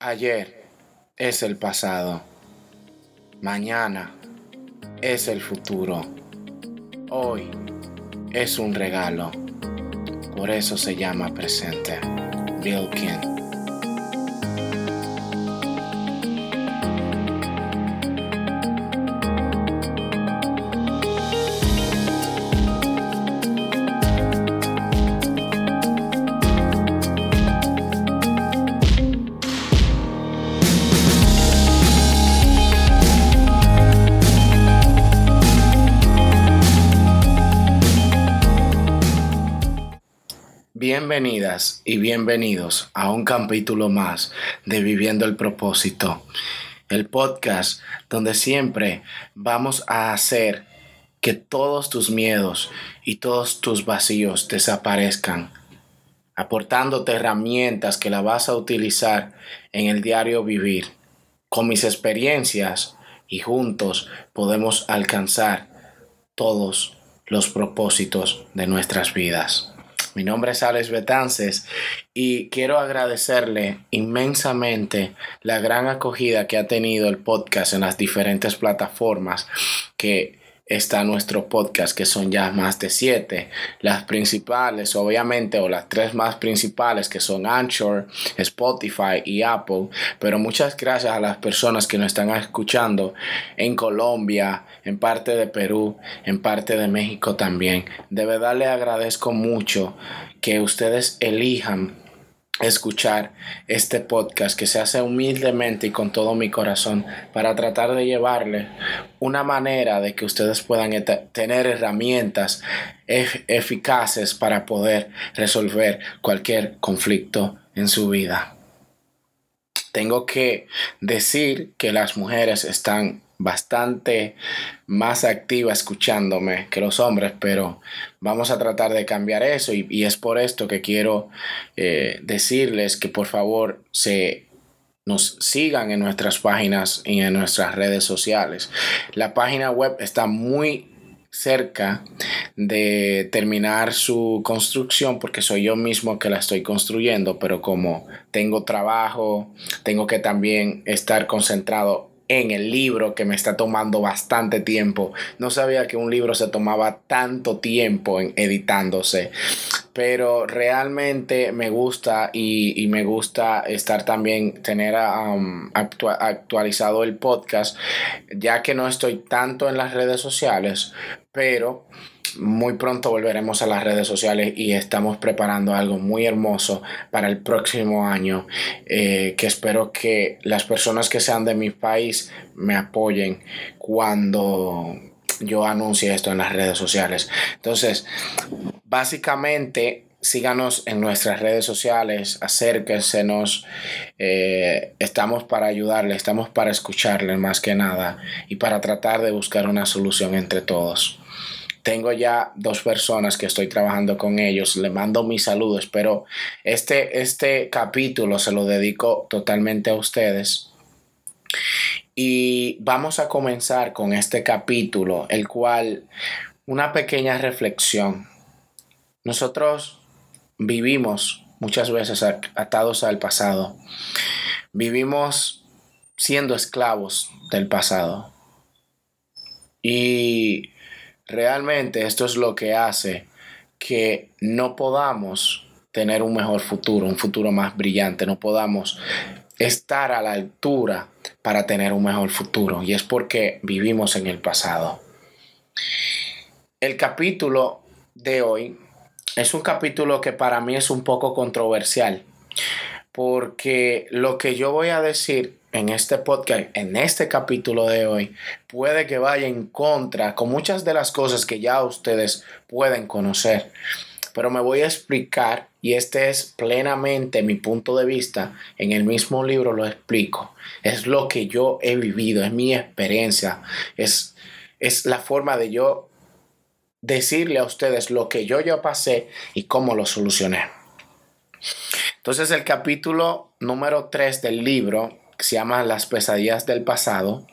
Ayer es el pasado. Mañana es el futuro. Hoy es un regalo. Por eso se llama presente. Bill King. Bienvenidas y bienvenidos a un capítulo más de Viviendo el propósito, el podcast donde siempre vamos a hacer que todos tus miedos y todos tus vacíos desaparezcan, aportándote herramientas que la vas a utilizar en el diario vivir. Con mis experiencias y juntos podemos alcanzar todos los propósitos de nuestras vidas. Mi nombre es Alex Betances y quiero agradecerle inmensamente la gran acogida que ha tenido el podcast en las diferentes plataformas que está nuestro podcast, que son ya más de siete. Las principales, obviamente, o las tres más principales, que son Anchor, Spotify y Apple. Pero muchas gracias a las personas que nos están escuchando en Colombia, en parte de Perú, en parte de México también. De verdad le agradezco mucho que ustedes elijan escuchar este podcast que se hace humildemente y con todo mi corazón para tratar de llevarle una manera de que ustedes puedan tener herramientas eficaces para poder resolver cualquier conflicto en su vida. Tengo que decir que las mujeres están bastante más activa escuchándome que los hombres, pero vamos a tratar de cambiar eso y, es por esto que quiero eh, decirles que por favor se nos sigan en nuestras páginas y en nuestras redes sociales. La página web está muy cerca de terminar su construcción porque soy yo mismo que la estoy construyendo, pero como tengo trabajo, tengo que también estar concentrado en el libro que me está tomando bastante tiempo. No sabía que un libro se tomaba tanto tiempo en editándose. Pero realmente me gusta y, me gusta estar también, tener um, actualizado el podcast, ya que no estoy tanto en las redes sociales, pero muy pronto volveremos a las redes sociales y estamos preparando algo muy hermoso para el próximo año eh, que espero que las personas que sean de mi país me apoyen cuando yo anuncie esto en las redes sociales. Entonces, básicamente síganos en nuestras redes sociales, acérquensenos, eh, estamos para ayudarle, estamos para escucharle más que nada y para tratar de buscar una solución entre todos. Tengo ya dos personas que estoy trabajando con ellos. Le mando mis saludos, pero este, este capítulo se lo dedico totalmente a ustedes. Y vamos a comenzar con este capítulo, el cual una pequeña reflexión. Nosotros vivimos muchas veces atados al pasado. Vivimos siendo esclavos del pasado. Y Realmente esto es lo que hace que no podamos tener un mejor futuro, un futuro más brillante, no podamos estar a la altura para tener un mejor futuro. Y es porque vivimos en el pasado. El capítulo de hoy es un capítulo que para mí es un poco controversial, porque lo que yo voy a decir en este podcast, en este capítulo de hoy, puede que vaya en contra con muchas de las cosas que ya ustedes pueden conocer. Pero me voy a explicar y este es plenamente mi punto de vista. En el mismo libro lo explico. Es lo que yo he vivido, es mi experiencia, es, es la forma de yo decirle a ustedes lo que yo ya pasé y cómo lo solucioné. Entonces el capítulo número 3 del libro que se llama Las pesadillas del pasado,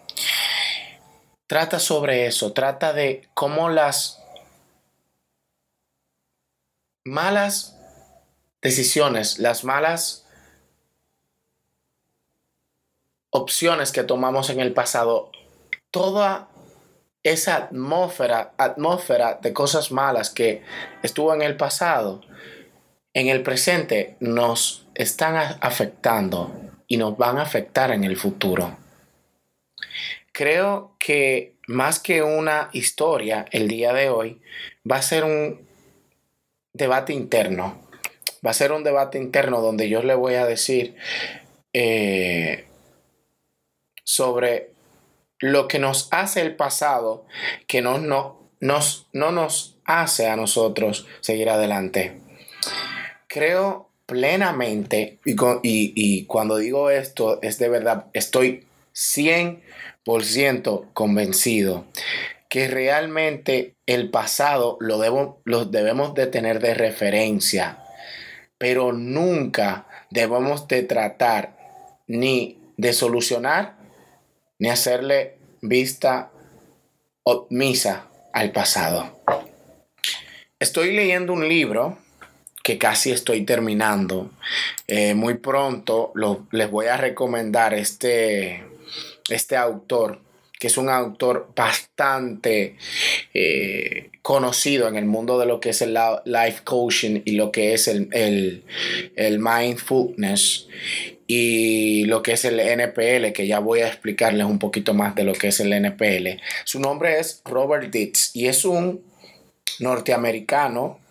trata sobre eso, trata de cómo las malas decisiones, las malas opciones que tomamos en el pasado, toda esa atmósfera, atmósfera de cosas malas que estuvo en el pasado, en el presente nos están afectando y nos van a afectar en el futuro. Creo que más que una historia el día de hoy, va a ser un debate interno. Va a ser un debate interno donde yo le voy a decir eh, sobre lo que nos hace el pasado, que no, no, nos, no nos hace a nosotros seguir adelante. Creo plenamente, y, y cuando digo esto es de verdad, estoy 100% convencido que realmente el pasado lo, debo, debemos de tener de referencia, pero nunca debemos de tratar ni de solucionar ni hacerle vista omisa al pasado. Estoy leyendo un libro que casi estoy terminando. Eh, muy pronto les voy a recomendar este, este autor, que es un autor bastante eh, conocido en el mundo de lo que es el life coaching y lo que es el, el, el mindfulness y lo que es el NPL, que ya voy a explicarles un poquito más de lo que es el NPL. Su nombre es Robert Ditz y es un norteamericano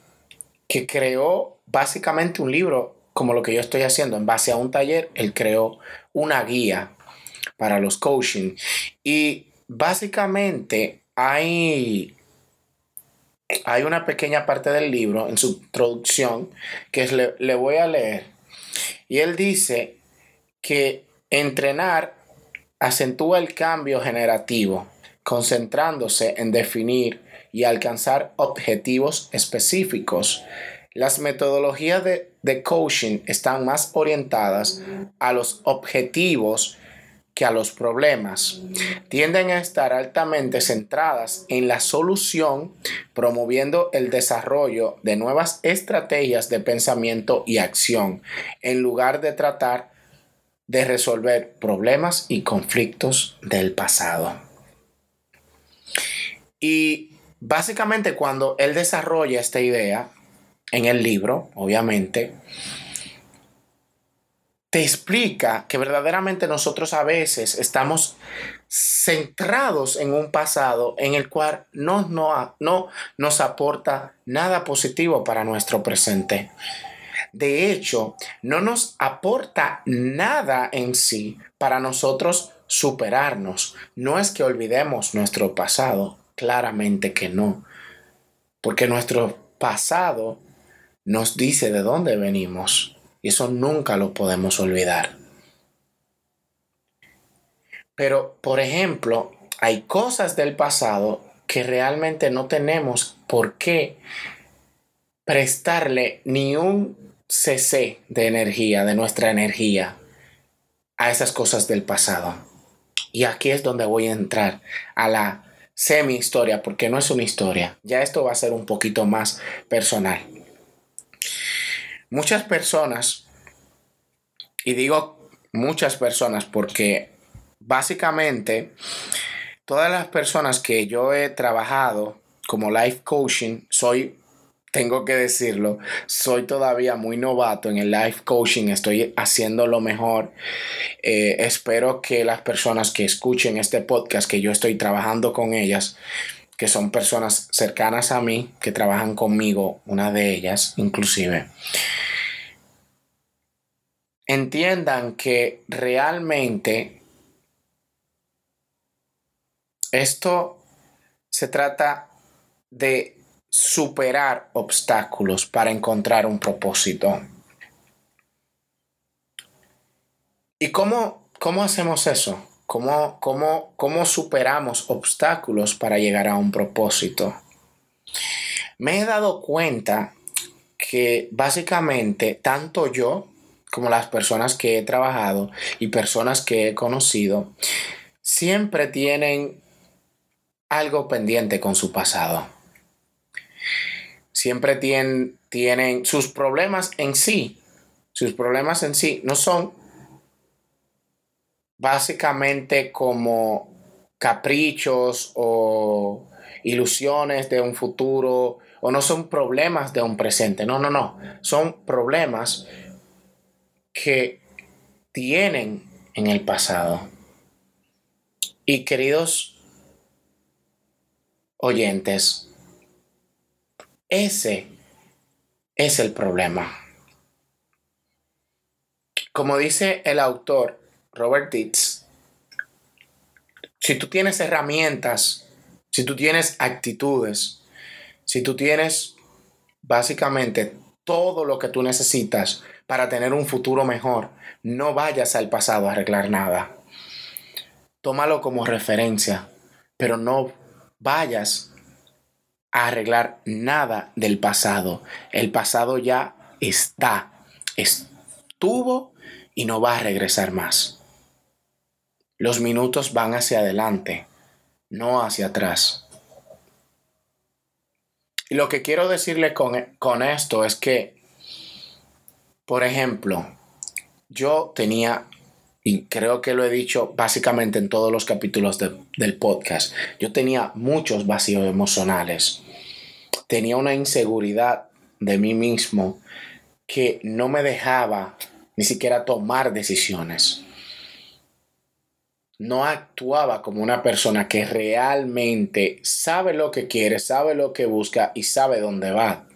que creó básicamente un libro como lo que yo estoy haciendo. En base a un taller, él creó una guía para los coaching. Y básicamente hay, hay una pequeña parte del libro en su introducción que le, le voy a leer. Y él dice que entrenar acentúa el cambio generativo, concentrándose en definir y alcanzar objetivos específicos. Las metodologías de, de, coaching están más orientadas a los objetivos que a los problemas. Tienden a estar altamente centradas en la solución, promoviendo el desarrollo de nuevas estrategias de pensamiento y acción, en lugar de tratar de resolver problemas y conflictos del pasado. Y básicamente cuando él desarrolla esta idea en el libro, obviamente, te explica que verdaderamente nosotros a veces estamos centrados en un pasado en el cual no, no, no nos aporta nada positivo para nuestro presente. De hecho, no nos aporta nada en sí para nosotros superarnos. No es que olvidemos nuestro pasado, claramente que no. Porque nuestro pasado nos dice de dónde venimos. Y eso nunca lo podemos olvidar. Pero, por ejemplo, hay cosas del pasado que realmente no tenemos por qué prestarle ni un cese de energía, de nuestra energía, a esas cosas del pasado. Y aquí es donde voy a entrar a la semi historia, porque no es una historia. Ya esto va a ser un poquito más personal. Muchas personas, y digo muchas personas porque básicamente todas las personas que yo he trabajado como life coaching, soy tengo que decirlo, soy todavía muy novato en el life coaching, estoy haciendo lo mejor. Eh, espero que las personas que escuchen este podcast, que yo estoy trabajando con ellas, que son personas cercanas a mí, que trabajan conmigo, una de ellas inclusive, entiendan que realmente esto se trata de superar obstáculos para encontrar un propósito. ¿Y cómo, cómo hacemos eso? ¿Cómo, cómo, ¿Cómo superamos obstáculos para llegar a un propósito? Me he dado cuenta que básicamente tanto yo como las personas que he trabajado y personas que he conocido siempre tienen algo pendiente con su pasado siempre tienen, sus problemas en sí. Sus problemas en sí no son básicamente como caprichos o ilusiones de un futuro o no son problemas de un presente, no, no, no, son problemas que tienen en el pasado. Y queridos oyentes, ese es el problema. Como dice el autor Robert Dietz, si tú tienes herramientas, si tú tienes actitudes, si tú tienes básicamente todo lo que tú necesitas para tener un futuro mejor, no vayas al pasado a arreglar nada. Tómalo como referencia, pero no vayas a arreglar nada del pasado. El pasado ya está, estuvo y no va a regresar más. Los minutos van hacia adelante, no hacia atrás. Y lo que quiero decirle con, esto es que, por ejemplo, yo tenía, y creo que lo he dicho básicamente en todos los capítulos del podcast, yo tenía muchos vacíos emocionales. Tenía una inseguridad de mí mismo que no me dejaba ni siquiera tomar decisiones. No actuaba como una persona que realmente sabe lo que quiere, sabe lo que busca y sabe dónde va.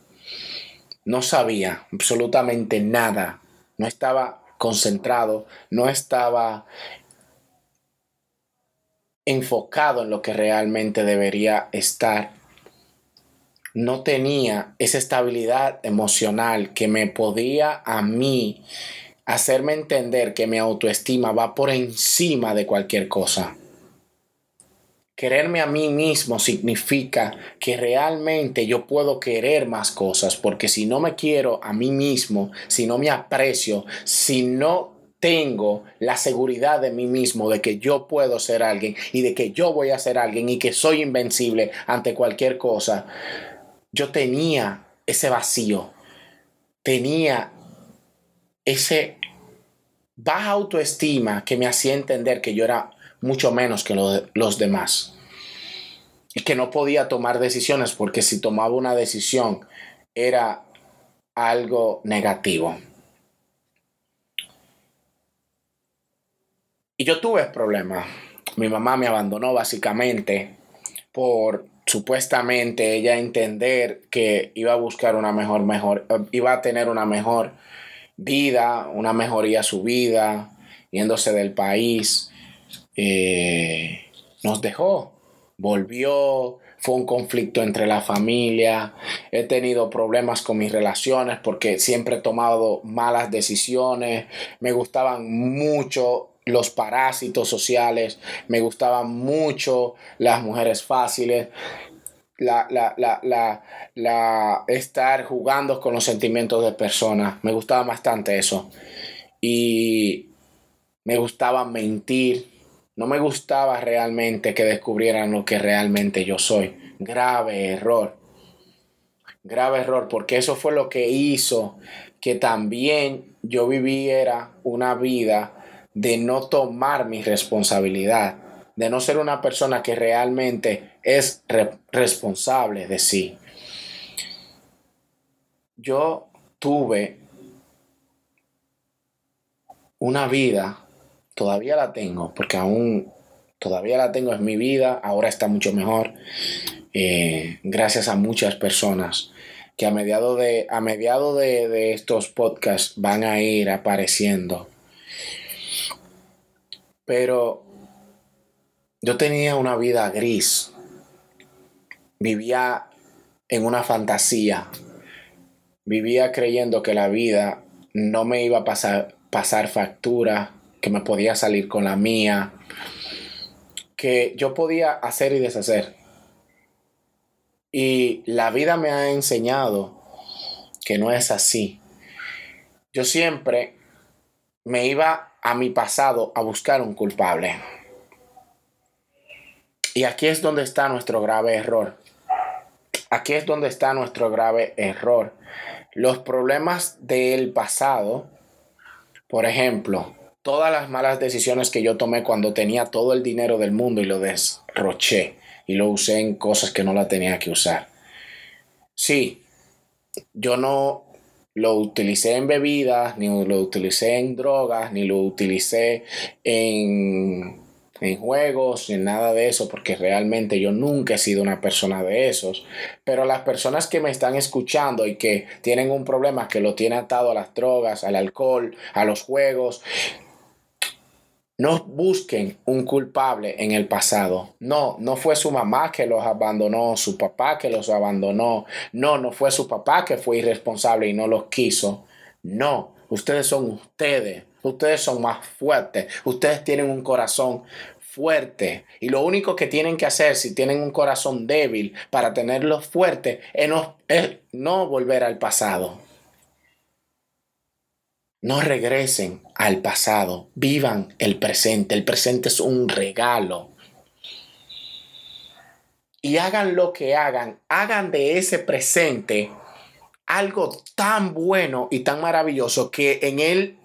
No sabía absolutamente nada. No estaba concentrado, no estaba enfocado en lo que realmente debería estar no tenía esa estabilidad emocional que me podía a mí hacerme entender que mi autoestima va por encima de cualquier cosa. Quererme a mí mismo significa que realmente yo puedo querer más cosas, porque si no me quiero a mí mismo, si no me aprecio, si no tengo la seguridad de mí mismo de que yo puedo ser alguien y de que yo voy a ser alguien y que soy invencible ante cualquier cosa, yo tenía ese vacío, tenía ese baja autoestima que me hacía entender que yo era mucho menos que los demás y que no podía tomar decisiones porque si tomaba una decisión era algo negativo. Y yo tuve problemas. Mi mamá me abandonó básicamente por supuestamente ella entender que iba a buscar una mejor, mejor, iba a tener una mejor vida, una mejoría su vida, yéndose del país, eh, nos dejó, volvió, fue un conflicto entre la familia, he tenido problemas con mis relaciones porque siempre he tomado malas decisiones, me gustaban mucho los parásitos sociales, me gustaban mucho las mujeres fáciles, la, la, la, la, estar jugando con los sentimientos de personas, me gustaba bastante eso. Y me gustaba mentir, no me gustaba realmente que descubrieran lo que realmente yo soy. Grave error. Grave error, porque eso fue lo que hizo que también yo viviera una vida de no tomar mi responsabilidad, de no ser una persona que realmente es responsable de sí. Yo tuve una vida, todavía la tengo, porque aún todavía la tengo, en mi vida, ahora está mucho mejor, eh, gracias a muchas personas que a mediado de, a mediado de, de estos podcasts van a ir apareciendo pero yo tenía una vida gris. Vivía en una fantasía. Vivía creyendo que la vida no me iba a pasar, pasar factura, que me podía salir con la mía, que yo podía hacer y deshacer. Y la vida me ha enseñado que no es así. Yo siempre me iba a mi pasado a buscar un culpable. Y aquí es donde está nuestro grave error. Aquí es donde está nuestro grave error. Los problemas del pasado, por ejemplo, todas las malas decisiones que yo tomé cuando tenía todo el dinero del mundo y lo desroché y lo usé en cosas que no la tenía que usar. Sí, yo no lo utilicé en bebidas, ni lo utilicé en drogas, ni lo utilicé en, en juegos, en nada de eso, porque realmente yo nunca he sido una persona de esos. Pero las personas que me están escuchando y que tienen un problema que lo tiene atado a las drogas, al alcohol, a los juegos, no busquen un culpable en el pasado. No, no fue su mamá que los abandonó, su papá que los abandonó. No, no fue su papá que fue irresponsable y no los quiso. No, ustedes son ustedes. Ustedes son más fuertes. Ustedes tienen un corazón fuerte. Y lo único que tienen que hacer si tienen un corazón débil para tenerlo fuerte es no, es no volver al pasado. No regresen al pasado, vivan el presente. El presente es un regalo. Y hagan lo que hagan, hagan de ese presente algo tan bueno y tan maravilloso que en el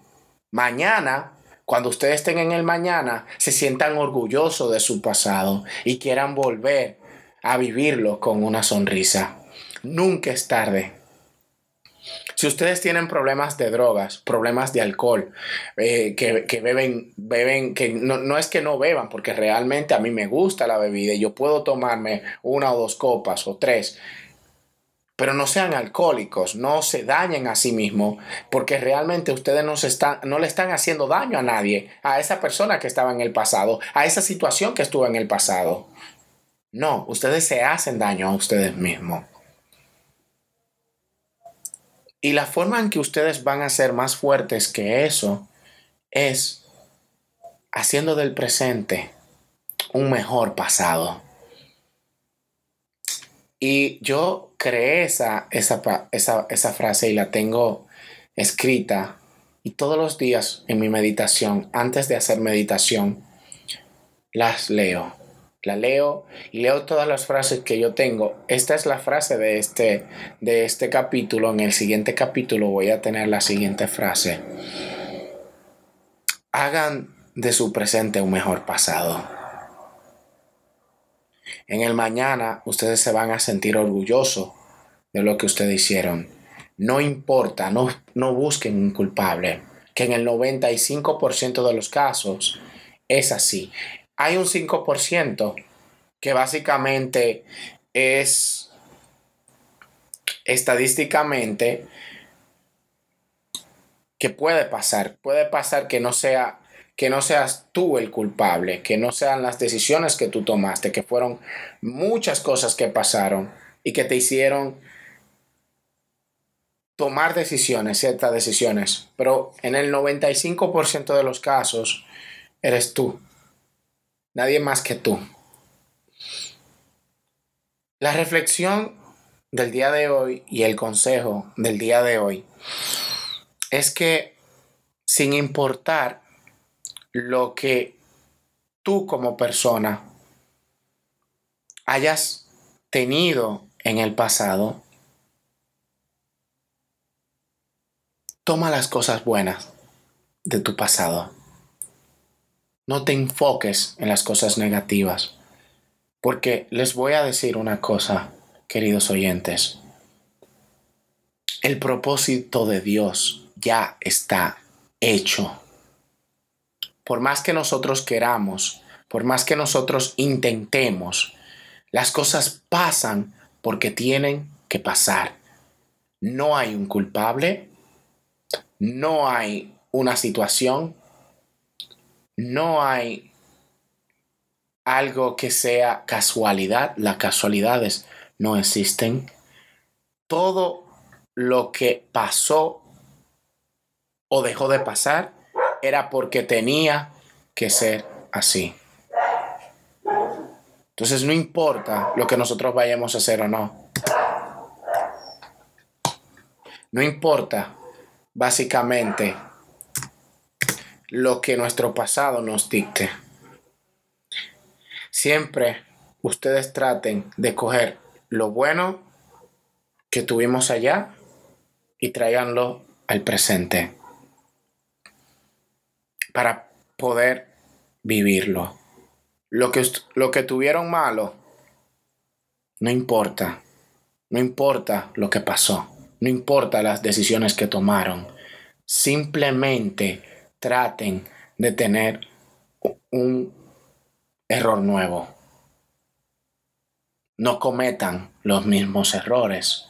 mañana, cuando ustedes estén en el mañana, se sientan orgullosos de su pasado y quieran volver a vivirlo con una sonrisa. Nunca es tarde. Si ustedes tienen problemas de drogas, problemas de alcohol, eh, que, beben, beben, que no, es que no beban, porque realmente a mí me gusta la bebida y yo puedo tomarme una o dos copas o tres, pero no sean alcohólicos, no se dañen a sí mismos, porque realmente ustedes no, se están, no le están haciendo daño a nadie, a esa persona que estaba en el pasado, a esa situación que estuvo en el pasado. No, ustedes se hacen daño a ustedes mismos. Y la forma en que ustedes van a ser más fuertes que eso es haciendo del presente un mejor pasado. Y yo creé esa, esa, esa, esa frase y la tengo escrita y todos los días en mi meditación, antes de hacer meditación, las leo la leo y leo todas las frases que yo tengo. Esta es la frase de este, de este capítulo. En el siguiente capítulo voy a tener la siguiente frase. Hagan de su presente un mejor pasado. En el mañana ustedes se van a sentir orgullosos de lo que ustedes hicieron. No importa, no, no busquen un culpable, que en el 95% de los casos es así hay un 5% que básicamente es estadísticamente que puede pasar. Puede pasar que no sea que no seas tú el culpable, que no sean las decisiones que tú tomaste, que fueron muchas cosas que pasaron y que te hicieron tomar decisiones, ciertas decisiones, pero en el 95% de los casos eres tú. Nadie más que tú. La reflexión del día de hoy y el consejo del día de hoy es que sin importar lo que tú como persona hayas tenido en el pasado, toma las cosas buenas de tu pasado. No te enfoques en las cosas negativas. Porque les voy a decir una cosa, queridos oyentes. El propósito de Dios ya está hecho. Por más que nosotros queramos, por más que nosotros intentemos, las cosas pasan porque tienen que pasar. No hay un culpable, no hay una situación no hay algo que sea casualidad. Las casualidades no existen. Todo lo que pasó o dejó de pasar era porque tenía que ser así. Entonces no importa lo que nosotros vayamos a hacer o no. No importa básicamente lo que nuestro pasado nos dicte. Siempre ustedes traten de coger lo bueno que tuvimos allá y traiganlo al presente. para poder vivirlo. Lo que, lo que tuvieron malo, no importa. No importa lo que pasó. No importa las decisiones que tomaron. Simplemente traten de tener un error nuevo. No cometan los mismos errores.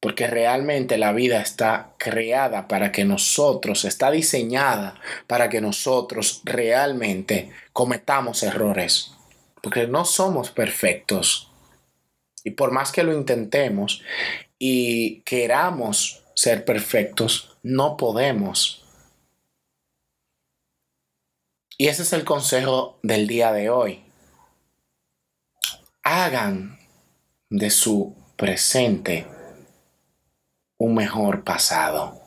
Porque realmente la vida está creada para que nosotros, está diseñada para que nosotros realmente cometamos errores. Porque no somos perfectos. Y por más que lo intentemos y queramos ser perfectos, no podemos. Y ese es el consejo del día de hoy. Hagan de su presente un mejor pasado.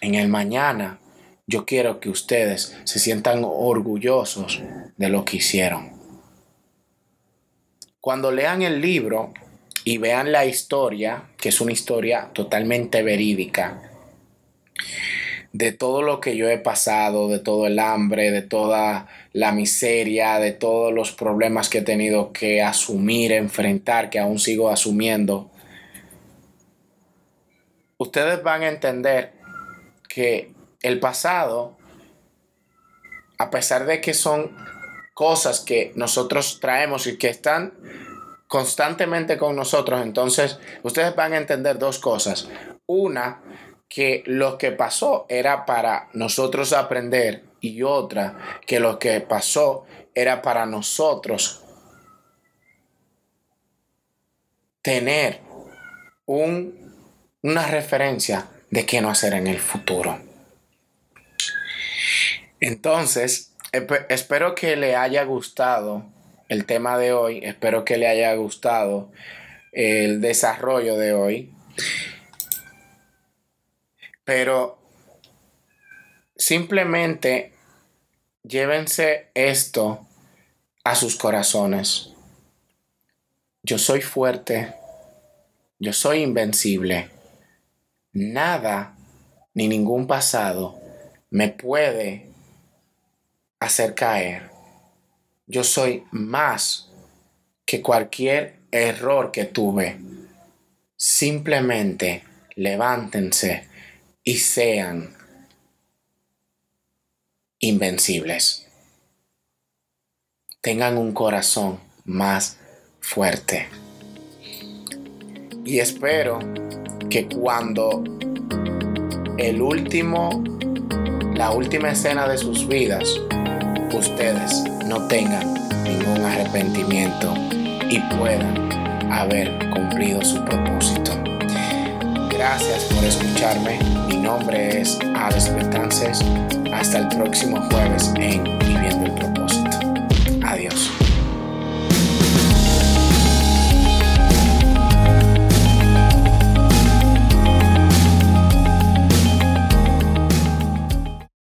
En el mañana yo quiero que ustedes se sientan orgullosos de lo que hicieron. Cuando lean el libro y vean la historia, que es una historia totalmente verídica, de todo lo que yo he pasado, de todo el hambre, de toda la miseria, de todos los problemas que he tenido que asumir, enfrentar, que aún sigo asumiendo, ustedes van a entender que el pasado, a pesar de que son cosas que nosotros traemos y que están constantemente con nosotros, entonces ustedes van a entender dos cosas. Una, que lo que pasó era para nosotros aprender y otra, que lo que pasó era para nosotros tener un una referencia de qué no hacer en el futuro. Entonces, espero que le haya gustado el tema de hoy, espero que le haya gustado el desarrollo de hoy. Pero simplemente llévense esto a sus corazones. Yo soy fuerte, yo soy invencible nada ni ningún pasado me puede hacer caer. Yo soy más que cualquier error que tuve. Simplemente levántense y sean invencibles. Tengan un corazón más fuerte. Y espero que cuando el último, la última escena de sus vidas, ustedes no tengan ningún arrepentimiento y puedan haber cumplido su propósito. Gracias por escucharme. Nombre es Alex Betances. Hasta el próximo jueves en.